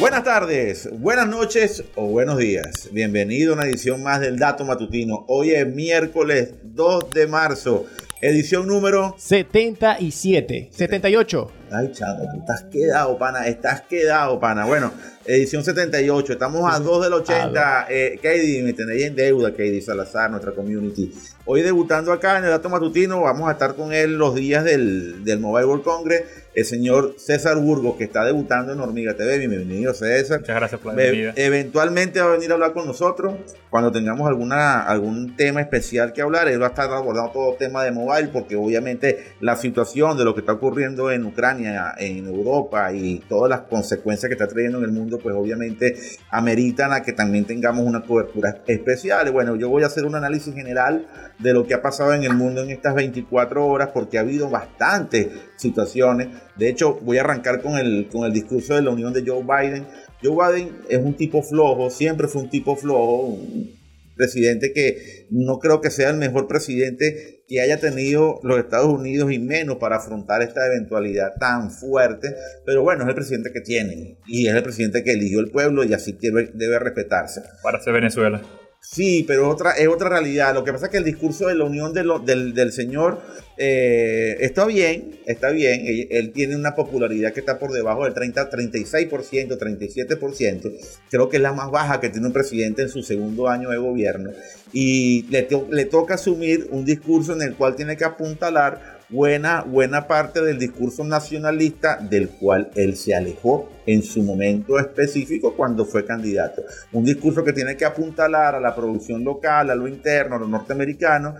Buenas tardes, buenas noches o buenos días. Bienvenido a una edición más del Dato Matutino. Hoy es miércoles 2 de marzo, edición número 77, 78. Ay, chamo, tú estás quedado, pana, estás quedado, pana. Bueno, edición 78, estamos a 2 del 80. Eh, Katie, me tenéis en deuda, Katie Salazar, nuestra community. Hoy debutando acá en el Dato Matutino, vamos a estar con él los días del, del Mobile World Congress el señor César Burgos, que está debutando en Hormiga TV. Bienvenido, César. Muchas gracias por la bienvenida. eventualmente va a venir a hablar con nosotros cuando tengamos alguna, algún tema especial que hablar. Él va a estar abordando todo tema de mobile, porque obviamente la situación de lo que está ocurriendo en Ucrania, en Europa y todas las consecuencias que está trayendo en el mundo, pues obviamente ameritan a que también tengamos una cobertura especial. Bueno, yo voy a hacer un análisis general de lo que ha pasado en el mundo en estas 24 horas, porque ha habido bastantes situaciones de hecho, voy a arrancar con el, con el discurso de la unión de Joe Biden. Joe Biden es un tipo flojo, siempre fue un tipo flojo, un presidente que no creo que sea el mejor presidente que haya tenido los Estados Unidos y menos para afrontar esta eventualidad tan fuerte. Pero bueno, es el presidente que tienen y es el presidente que eligió el pueblo y así debe, debe respetarse. Para Venezuela. Sí, pero otra, es otra realidad. Lo que pasa es que el discurso de la unión del, señor eh, está bien, está bien. Él, tiene una popularidad que está por debajo del 30, 36%, 37%. Creo que es la más baja que tiene un presidente en su segundo año de gobierno. Y le, le toca asumir un discurso en el cual tiene que apuntalar buena, buena parte del discurso nacionalista del cual él se alejó en su momento específico cuando fue candidato. Un discurso que tiene que apuntalar a la producción local, a lo interno, a lo norteamericano.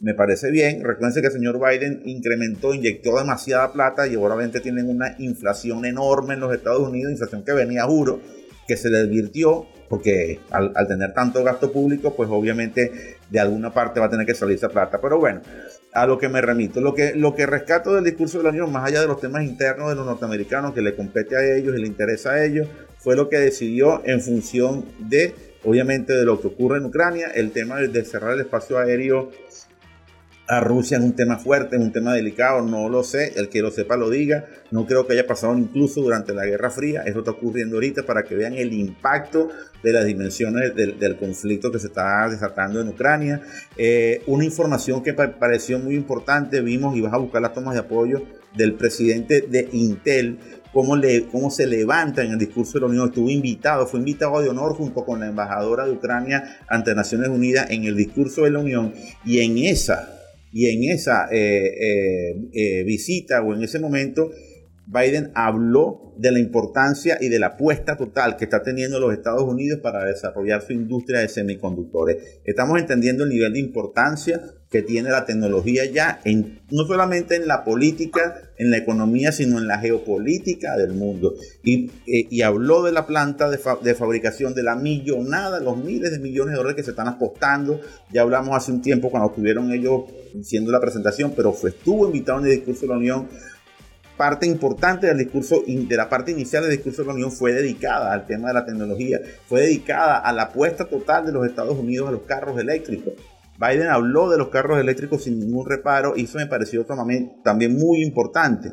Me parece bien. Recuerden que el señor Biden incrementó, inyectó demasiada plata y obviamente tienen una inflación enorme en los Estados Unidos, inflación que venía, juro, que se le advirtió, porque al, al tener tanto gasto público, pues obviamente de alguna parte va a tener que salir esa plata. Pero bueno, a lo que me remito. Lo que, lo que rescato del discurso de la Unión, más allá de los temas internos de los norteamericanos que le compete a ellos y le interesa a ellos, fue lo que decidió en función de, obviamente, de lo que ocurre en Ucrania, el tema de cerrar el espacio aéreo a Rusia es un tema fuerte, es un tema delicado, no lo sé, el que lo sepa lo diga, no creo que haya pasado incluso durante la Guerra Fría, eso está ocurriendo ahorita para que vean el impacto de las dimensiones del, conflicto que se está desatando en Ucrania. Eh, una información que pareció muy importante, vimos y vas a buscar las tomas de apoyo del presidente de Intel, cómo, le, cómo se levanta en el discurso de la Unión. Estuvo invitado, fue invitado de honor junto con la embajadora de Ucrania ante Naciones Unidas en el discurso de la Unión y en esa y en esa eh, eh, eh, visita o en ese momento, Biden habló de la importancia y de la apuesta total que está teniendo los Estados Unidos para desarrollar su industria de semiconductores. Estamos entendiendo el nivel de importancia que tiene la tecnología ya, en, no solamente en la política, en la economía, sino en la geopolítica del mundo. Y, y habló de la planta de, fabricación, de la millonada, los miles de millones de dólares que se están apostando. Ya hablamos hace un tiempo cuando estuvieron ellos siendo la presentación, pero estuvo invitado en el discurso de la Unión. Parte importante del discurso, de la parte inicial del discurso de la Unión fue dedicada al tema de la tecnología, fue dedicada a la apuesta total de los Estados Unidos a los carros eléctricos. Biden habló de los carros eléctricos sin ningún reparo y eso me pareció también muy importante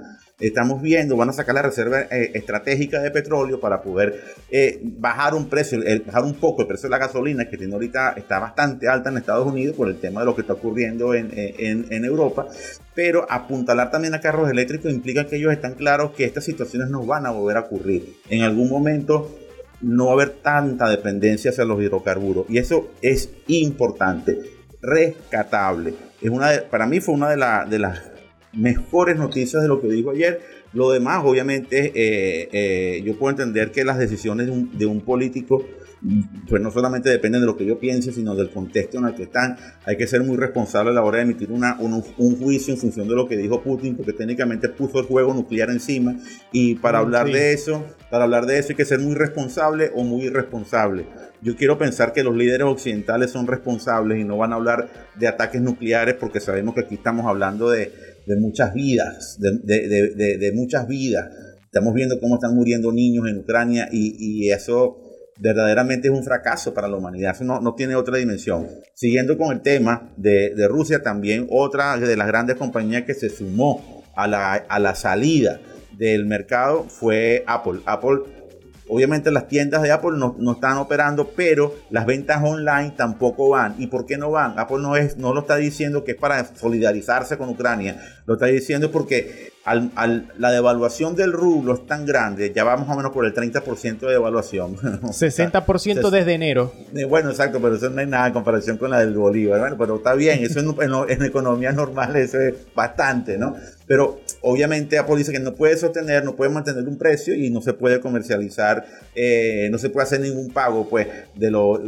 estamos viendo, van a sacar la reserva eh, estratégica de petróleo para poder eh, bajar un precio, bajar un poco el precio de la gasolina, que tiene ahorita está bastante alta en Estados Unidos por el tema de lo que está ocurriendo en, en, Europa, pero apuntalar también a carros eléctricos implica que ellos están claros que estas situaciones no van a volver a ocurrir. En algún momento no va a haber tanta dependencia hacia los hidrocarburos y eso es importante, rescatable. Es una para mí fue una de las mejores noticias de lo que dijo ayer. Lo demás, obviamente, eh, eh, yo puedo entender que las decisiones de un, político pues no solamente dependen de lo que yo piense, sino del contexto en el que están. Hay que ser muy responsable a la hora de emitir una, un, juicio en función de lo que dijo Putin, porque técnicamente puso el juego nuclear encima. Y para mm, hablar de eso, para hablar de eso hay que ser muy responsable o muy irresponsable. Yo quiero pensar que los líderes occidentales son responsables y no van a hablar de ataques nucleares, porque sabemos que aquí estamos hablando de, de muchas vidas, de, muchas vidas. Estamos viendo cómo están muriendo niños en Ucrania y, eso verdaderamente es un fracaso para la humanidad. Eso no, no tiene otra dimensión. Siguiendo con el tema de, Rusia, también otra de las grandes compañías que se sumó a la, a la salida del mercado fue Apple. Apple obviamente las tiendas de Apple no, no, están operando, pero las ventas online tampoco van. ¿Y por qué no van? Apple no, es, no lo está diciendo que es para solidarizarse con Ucrania, lo está diciendo porque al, la devaluación del rublo es tan grande, ya vamos más o menos por el 30% de devaluación. 60% desde enero. Eh, bueno, exacto, pero eso no es nada en comparación con la del Bolívar. Bueno, pero está bien, eso en, en, economía normal eso es bastante, ¿no? Pero obviamente Apple dice que no puede sostener, no puede mantener un precio y no se puede comercializar, eh, no se puede hacer ningún pago, pues, de lo,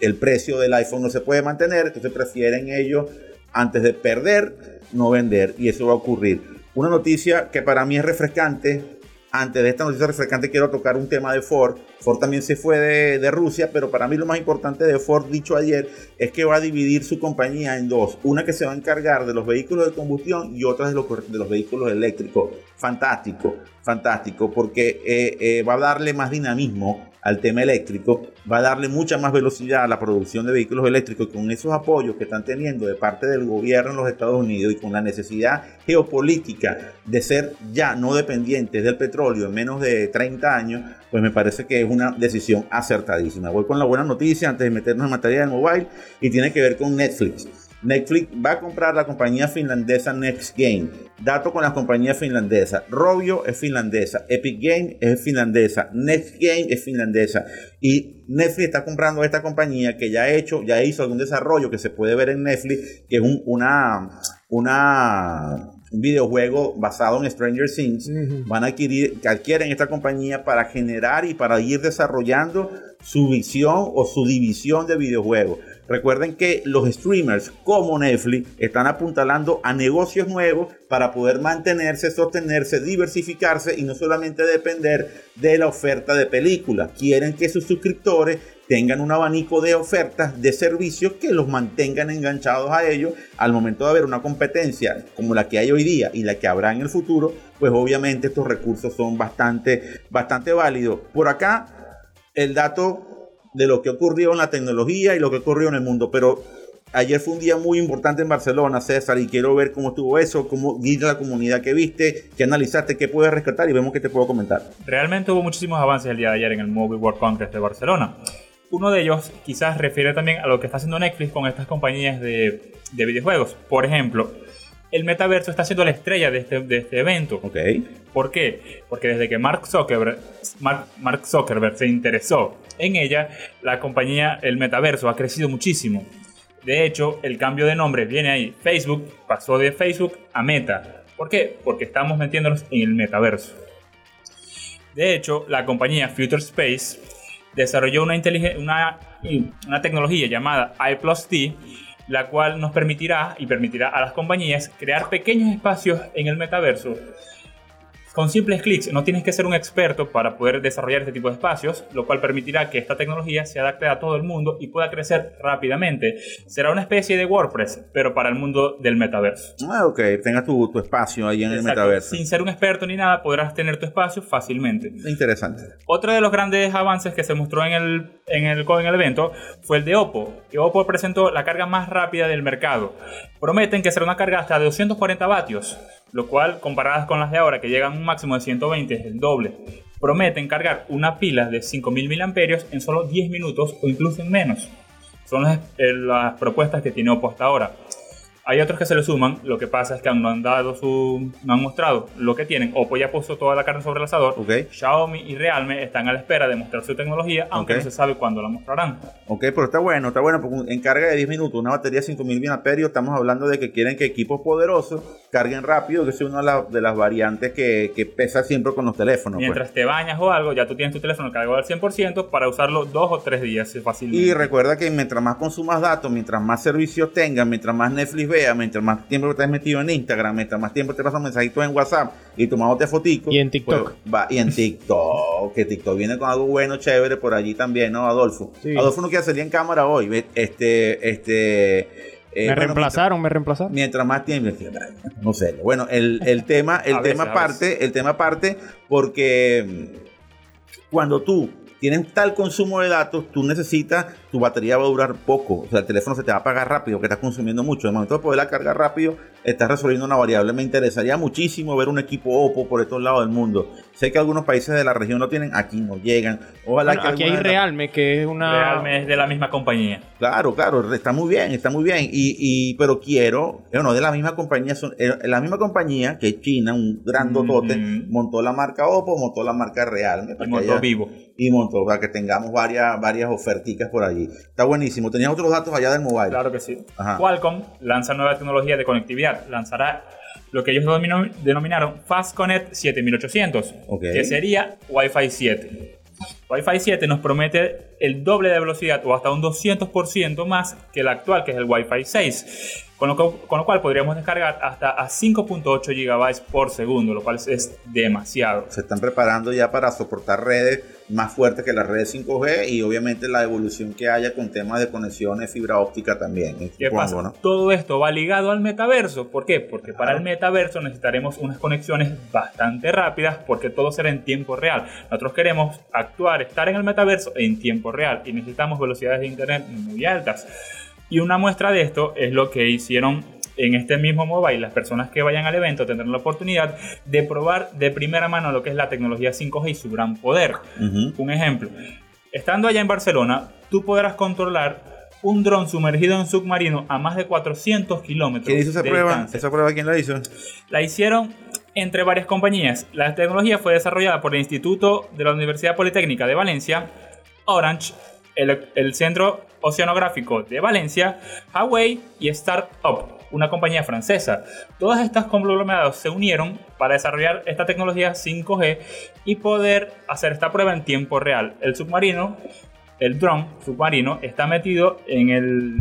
el precio del iPhone no se puede mantener, entonces prefieren ellos, antes de perder, no vender, y eso va a ocurrir. Una noticia que para mí es refrescante. Antes de esta noticia refrescante quiero tocar un tema de Ford. Ford también se fue de, Rusia, pero para mí lo más importante de Ford, dicho ayer, es que va a dividir su compañía en dos. Una que se va a encargar de los vehículos de combustión y otra de los, de los vehículos eléctricos. Fantástico, fantástico, porque eh, eh, va a darle más dinamismo al tema eléctrico, va a darle mucha más velocidad a la producción de vehículos eléctricos con esos apoyos que están teniendo de parte del gobierno en los Estados Unidos y con la necesidad geopolítica de ser ya no dependientes del petróleo en menos de 30 años, pues me parece que es una decisión acertadísima. Voy con la buena noticia antes de meternos en materia de mobile y tiene que ver con Netflix. Netflix va a comprar la compañía finlandesa Next Game. Dato con la compañía finlandesa. Robio es finlandesa. Epic Game es finlandesa. Next Game es finlandesa. Y Netflix está comprando esta compañía que ya ha hecho, ya hizo algún desarrollo que se puede ver en Netflix, que es un, una, una un videojuego basado en Stranger Things, van a adquirir, adquieren esta compañía para generar y para ir desarrollando su visión o su división de videojuegos. Recuerden que los streamers como Netflix están apuntalando a negocios nuevos para poder mantenerse, sostenerse, diversificarse y no solamente depender de la oferta de películas. Quieren que sus suscriptores tengan un abanico de ofertas de servicios que los mantengan enganchados a ellos al momento de haber una competencia como la que hay hoy día y la que habrá en el futuro, pues obviamente estos recursos son bastante, bastante válidos. Por acá, el dato de lo que ocurrió en la tecnología y lo que ocurrió en el mundo. Pero ayer fue un día muy importante en Barcelona, César, y quiero ver cómo estuvo eso, cómo guía la comunidad que viste, qué analizaste, qué puedes rescatar y vemos qué te puedo comentar. Realmente hubo muchísimos avances el día de ayer en el Mobile World Congress de Barcelona. Uno de ellos quizás refiere también a lo que está haciendo Netflix con estas compañías de, de videojuegos. Por ejemplo, el metaverso está siendo la estrella de este, de este evento. Ok. ¿Por qué? Porque desde que Mark Zuckerberg, Mark, Zuckerberg se interesó en ella, la compañía, el metaverso, ha crecido muchísimo. De hecho, el cambio de nombre viene ahí. Facebook pasó de Facebook a Meta. ¿Por qué? Porque estamos metiéndonos en el metaverso. De hecho, la compañía Future Space desarrolló una, una, una tecnología llamada I+T la cual nos permitirá y permitirá a las compañías crear pequeños espacios en el metaverso con simples clics, no tienes que ser un experto para poder desarrollar este tipo de espacios, lo cual permitirá que esta tecnología se adapte a todo el mundo y pueda crecer rápidamente. Será una especie de WordPress, pero para el mundo del metaverso. Ah, ok, tengas tu, espacio ahí en el metaverso. Sin ser un experto ni nada, podrás tener tu espacio fácilmente. Interesante. Otro de los grandes avances que se mostró en el, en el, en el evento fue el de Oppo, que Oppo presentó la carga más rápida del mercado. Prometen que será una carga hasta de 240 vatios lo cual comparadas con las de ahora que llegan a un máximo de 120 es el doble. Prometen cargar una pila de 5000 mAh en solo 10 minutos o incluso en menos. Son las, eh, las propuestas que tiene Oppo hasta ahora. Hay otros que se le suman, lo que pasa es que no han dado su, no han mostrado lo que tienen. Oppo ya puso toda la carne sobre el asador. Xiaomi y Realme están a la espera de mostrar su tecnología, aunque no se sabe cuándo la mostrarán. Ok, pero está bueno, está bueno, porque en carga de 10 minutos, una batería de 5000 mAh, estamos hablando de que quieren que equipos poderosos carguen rápido, que es una de las variantes que, que pesa siempre con los teléfonos. Pues. Mientras te bañas o algo, ya tú tienes tu teléfono cargado al 100% para usarlo dos o tres días fácilmente. Y recuerda que mientras más consumas datos, mientras más servicios tengas, mientras más Netflix mientras más tiempo has metido en Instagram, mientras más tiempo te pasas mensajitos en WhatsApp y tomándote fotico. Y en TikTok. Pues, va, y en TikTok, que TikTok viene con algo bueno, chévere por allí también, ¿no, Adolfo? Adolfo no quiere salir en cámara hoy. Este, este. Eh, me reemplazaron, me reemplazaron. Mientras más tiempo, no sé. Bueno, el, el tema, el tema parte, el tema parte porque mm, cuando tú tienen tal consumo de datos, tú necesitas, tu batería va a durar poco. O sea, el teléfono se te va a apagar rápido, que estás consumiendo mucho. El momento de poderla cargar rápido está resolviendo una variable. Me interesaría muchísimo ver un equipo Oppo por estos lados del mundo. Sé que algunos países de la región lo tienen, aquí no llegan. Ojalá Bueno, que aquí hay Realme, que es una... Realme es de la misma compañía. Claro, claro, está muy bien, está muy bien. Y, y pero quiero, bueno, de la misma compañía, son, eh, la misma compañía que es China, un grandotote, Ujú. montó la marca Oppo, montó la marca Realme. Y para que montó haya- vivo. y montó para que tengamos varias, varias oferticas por allí. Está buenísimo. Tenías otros datos allá del mobile. Claro que sí. Ajá. Qualcomm lanza nueva tecnología de conectividad. Lanzará lo que ellos denominaron FastConnect 7800, Ok. que sería Wi-Fi 7. Wi-Fi 7 nos promete el doble de velocidad o hasta un 200% más que el actual, que es el Wi-Fi 6. Con lo, co- con lo cual podríamos descargar hasta a 5.8 GB por segundo, lo cual es demasiado. Se están preparando ya para soportar redes más fuertes que las redes 5G y obviamente la evolución que haya con temas de conexiones fibra óptica también. eh, ¿Qué pasa? ¿no? Todo esto va ligado al metaverso. ¿Por qué? Porque para el metaverso necesitaremos unas conexiones bastante rápidas porque todo será en tiempo real. Nosotros queremos actuar, estar en el metaverso en tiempo real y necesitamos velocidades de internet muy altas. Y una muestra de esto es lo que hicieron en este mismo mobile. Las personas que vayan al evento tendrán la oportunidad de probar de primera mano lo que es la tecnología 5G y su gran poder. Ujú. Un ejemplo, estando allá en Barcelona, tú podrás controlar un dron sumergido en submarino a más de 400 kilómetros. ¿Quién hizo esa de prueba? distancia. ¿Esa prueba quién la hizo? La hicieron entre varias compañías. La tecnología fue desarrollada por el Instituto de la Universidad Politécnica de Valencia, Orange, el, el Centro Oceanográfico de Valencia, Huawei y Startup, una compañía francesa. Todas estas conglomerados se unieron para desarrollar esta tecnología 5G y poder hacer esta prueba en tiempo real. El submarino, el dron submarino, está metido en el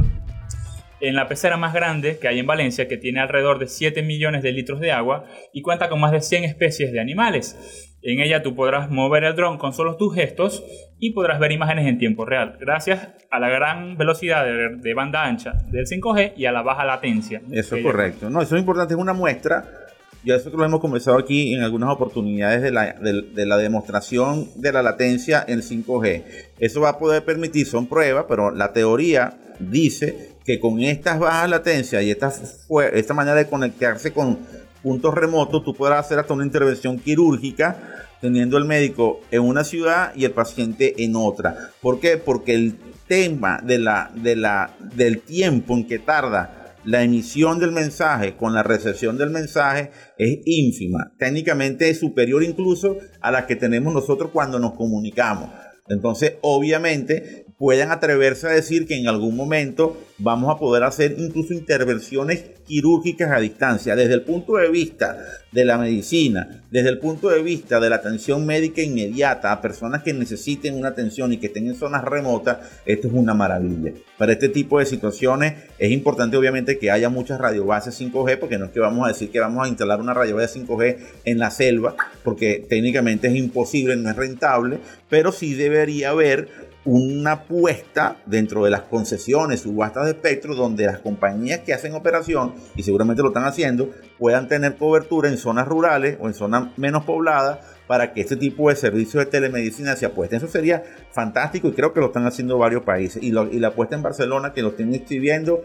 en la pecera más grande que hay en Valencia, que tiene alrededor de 7 millones de litros de agua y cuenta con más de 100 especies de animales. En ella tú podrás mover el dron con solo tus gestos y podrás ver imágenes en tiempo real, gracias a la gran velocidad de, de banda ancha del 5G y a la baja latencia. Eso es correcto. No, eso es importante, es una muestra. Ya nosotros lo hemos conversado aquí en algunas oportunidades de la, de, de la demostración de la latencia en 5G. Eso va a poder permitir, son pruebas, pero la teoría dice que con estas bajas latencias y esta, esta manera de conectarse con puntos remotos, tú podrás hacer hasta una intervención quirúrgica teniendo el médico en una ciudad y el paciente en otra. ¿Por qué? Porque el tema de la, de la, del tiempo en que tarda la emisión del mensaje con la recepción del mensaje es ínfima. Técnicamente es superior incluso a la que tenemos nosotros cuando nos comunicamos. Entonces, obviamente, pueden atreverse a decir que en algún momento vamos a poder hacer incluso intervenciones quirúrgicas a distancia, desde el punto de vista de la medicina, desde el punto de vista de la atención médica inmediata a personas que necesiten una atención y que estén en zonas remotas, esto es una maravilla. Para este tipo de situaciones es importante obviamente que haya muchas radiobases 5G, porque no es que vamos a decir que vamos a instalar una radiobase 5G en la selva, porque técnicamente es imposible, no es rentable, pero sí debería haber una apuesta dentro de las concesiones, subastas de espectro, donde las compañías que hacen operación, y seguramente lo están haciendo, puedan tener cobertura en zonas rurales o en zonas menos pobladas para que este tipo de servicios de telemedicina se apuesten. Eso sería fantástico y creo que lo están haciendo varios países. Y, lo- y la apuesta en Barcelona, que lo estén escribiendo,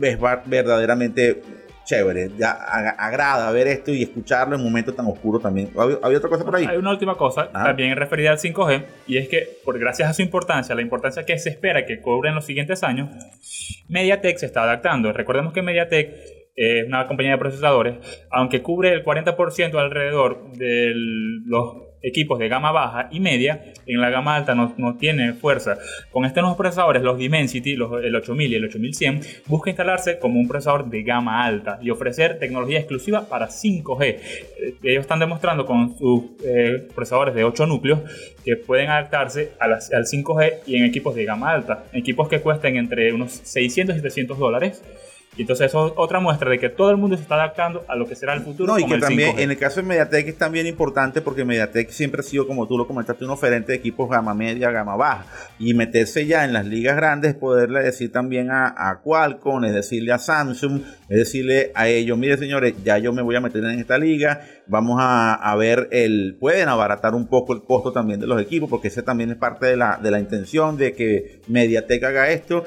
es verdaderamente chévere. Ya ag- agrada ver esto y escucharlo en un momento tan oscuro también. ¿Había, había otra cosa por ahí? Hay una última cosa, Ah. también referida al 5G, y es que, por gracias a su importancia, la importancia que se espera que cobre en los siguientes años, MediaTek se está adaptando. Recordemos que MediaTek es una compañía de procesadores, aunque cubre el 40% alrededor de los equipos de gama baja y media, en la gama alta no, no tiene fuerza. Con estos nuevos procesadores, los Dimensity, los, el 8000 y el 8100, busca instalarse como un procesador de gama alta y ofrecer tecnología exclusiva para 5G. Eh, Ellos están demostrando con sus eh, procesadores de 8 núcleos que pueden adaptarse a al 5G y en equipos de gama alta, equipos que cuesten entre unos 600 y 700 dólares. Y entonces eso es otra muestra de que todo el mundo se está adaptando a lo que será el futuro. No, y que también 5G. en el caso de Mediatek es también importante porque Mediatek siempre ha sido, como tú lo comentaste, un oferente de equipos gama media, gama baja. Y meterse ya en las ligas grandes es poderle decir también a, a Qualcomm, es decirle a Samsung, es decirle a ellos, mire señores, ya yo me voy a meter en esta liga, vamos a, a ver el, pueden abaratar un poco el costo también de los equipos, porque ese también es parte de la, de la intención de que Mediatek haga esto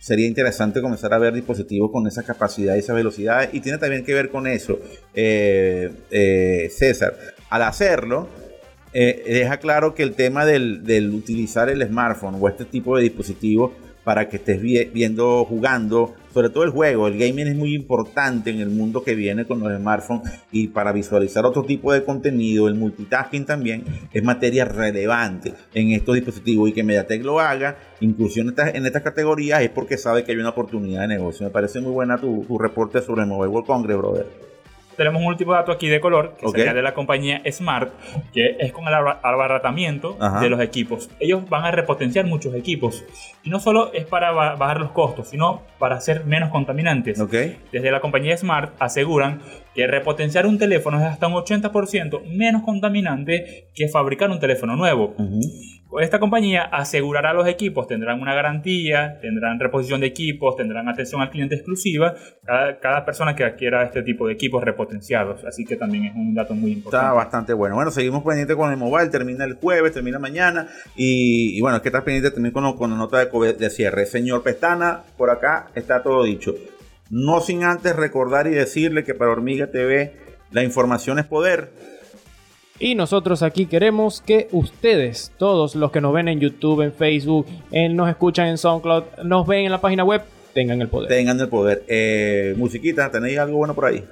sería interesante comenzar a ver dispositivos con esa capacidad y esa velocidad. Y tiene también que ver con eso, eh, eh, César. Al hacerlo, eh, deja claro que el tema del, del, utilizar el smartphone o este tipo de dispositivos para que estés viendo, jugando, sobre todo el juego, el gaming es muy importante en el mundo que viene con los smartphones y para visualizar otro tipo de contenido, el multitasking también es materia relevante en estos dispositivos. Y que Mediatek lo haga, inclusión en estas, en estas categorías es porque sabe que hay una oportunidad de negocio. Me parece muy buena tu, tu reporte sobre Mobile World Congress, brother tenemos un último dato aquí de color, que sería de la compañía Smart, que es con el abaratamiento de los equipos. Ellos van a repotenciar muchos equipos. Y no solo es para bajar los costos, sino para ser menos contaminantes. Desde la compañía Smart aseguran que repotenciar un teléfono es hasta un 80% menos contaminante que fabricar un teléfono nuevo. Esta compañía asegurará los equipos, tendrán una garantía, tendrán reposición de equipos, tendrán atención al cliente exclusiva, cada, persona que adquiera este tipo de equipos repotenciados. Así que también es un dato muy importante. Está bastante bueno. Bueno, seguimos pendiente con el mobile, termina el jueves, termina mañana. Y, bueno, es que estás pendiente también con, con la nota de, de cierre. Señor Pestana, por acá está todo dicho. No sin antes recordar y decirle que para Hormiga TV la información es poder y nosotros aquí queremos que ustedes, todos los que nos ven en YouTube, en Facebook, en, nos escuchan en SoundCloud, nos ven en la página web, tengan el poder. Tengan el poder. Eh, musiquita, ¿tenéis algo bueno por ahí?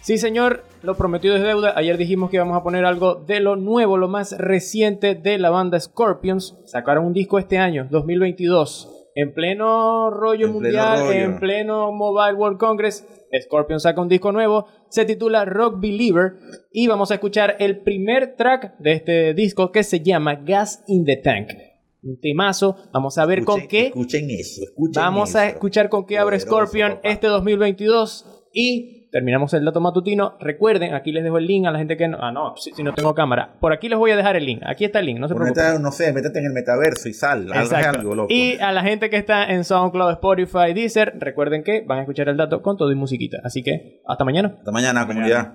Sí, señor, lo prometido es deuda. Ayer dijimos que íbamos a poner algo de lo nuevo, lo más reciente de la banda Scorpions. Sacaron un disco este año, 2022. En pleno rollo mundial, en pleno Mobile World Congress, Scorpion saca un disco nuevo, se titula Rock Believer y vamos a escuchar el primer track de este disco que se llama Gas in the Tank. Un temazo, vamos a ver con qué. Escuchen eso, escuchen Vamos a escuchar con qué abre Scorpion este 2022 y terminamos el dato matutino. Recuerden, aquí les dejo el link a la gente que no. Ah, no, si, no tengo cámara. Por aquí les voy a dejar el link. Aquí está el link, no se preocupen. no sé, métete en el metaverso y sal. Algo, loco. Y a la gente que está en SoundCloud, Spotify, Deezer, recuerden que van a escuchar el dato con todo y musiquita. Así que, hasta mañana. Hasta mañana, comunidad.